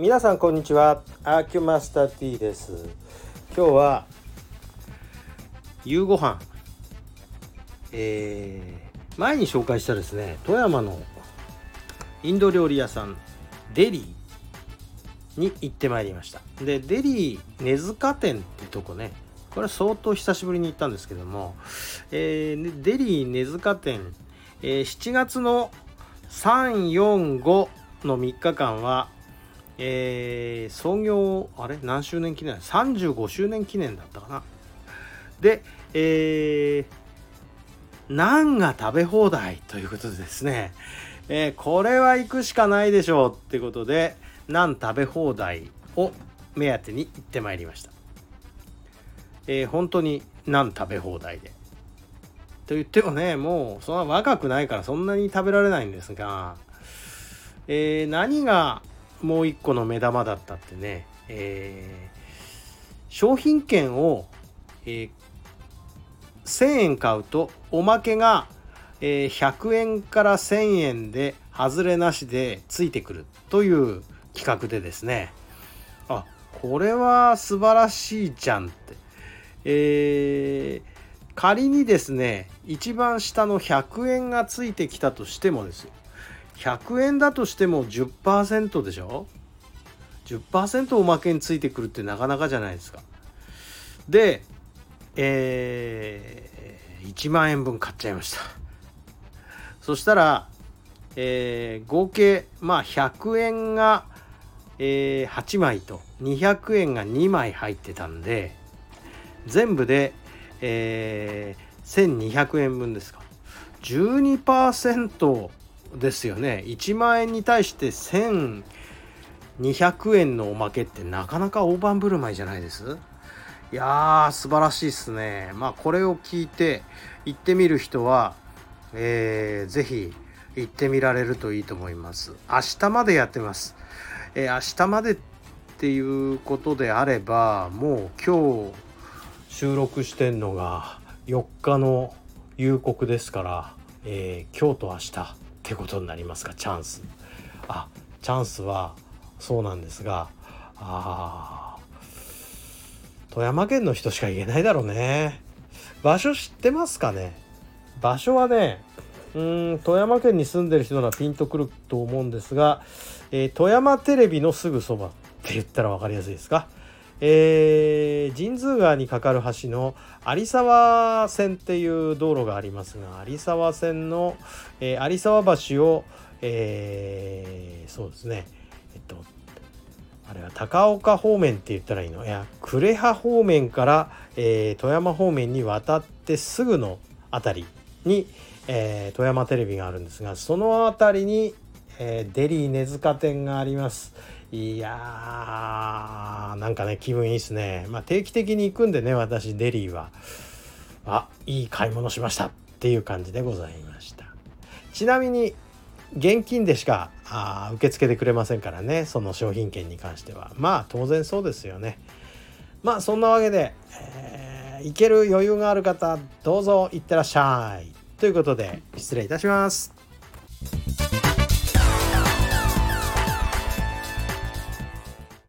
皆さんこんにちは。アーキュマスター T です。今日は夕ご飯。えー、前に紹介したですね富山のインド料理屋さんデリーに行ってまいりました。でデリー根塚店ってとこねこれ相当久しぶりに行ったんですけども、えー、デリー根塚店、えー、7月の345の3日間はえー、創業あれ？何周年記念？35周年記念だったかな。でえー、ナンが食べ放題ということでですね、えー、これは行くしかないでしょうってことでナン食べ放題を目当てに行ってまいりました、えー、本当にナン食べ放題で。と言ってもねもうそんな若くないからそんなに食べられないんですが、えー、何がもう一個の目玉だったってね、えー、商品券を、えー、1000円買うとおまけが、えー、100円から1000円で外れなしでついてくるという企画でですね。あこれは素晴らしいじゃんって、えー、仮にですね一番下の100円がついてきたとしてもですよ。100円だとしても10%でしょ？10%おまけについてくるってなかなかじゃないですか。でえー、1万円分買っちゃいました。そしたら、えー、合計まあ100円が、えー、8枚と200円が2枚入ってたんで全部で、えー、1200円分ですか。12%ですよね。1万円に対して1200円のおまけってなかなか大盤振る舞いじゃないです？いやー素晴らしいっすね。まあこれを聞いて行ってみる人はえー、ぜひ行ってみられるといいと思います。明日までやってます、えー、明日までっていうことであればもう今日収録してんのが4日の夕刻ですから、えー、今日と明日ってことになりますか？チャンス。あチャンスはそうなんですがあ富山県の人しか言えないだろうね。場所知ってますかね？場所はねうん富山県に住んでる人ならピンとくると思うんですが、えー、富山テレビのすぐそばって言ったら分かりやすいですか？えー、神通川に架かる橋の有沢線っていう道路がありますが有沢線の、えー、有沢橋を、えー、そうですね。えっとあれは高岡方面って言ったらいいの？いや呉羽方面から、え、富山方面に渡ってすぐの辺りに、え、富山テレビがあるんですがその辺りに、えー、デリー根塚店があります。いやーなんかね気分いいっすね。まあ定期的に行くんでね私デリーは。あいい買い物しました。っていう感じでございました。ちなみに現金でしかあ受け付けてくれませんからねその商品券に関しては。まあ当然そうですよね。まあそんなわけで、えー、行ける余裕がある方どうぞ行ってらっしゃい。ということで失礼いたします。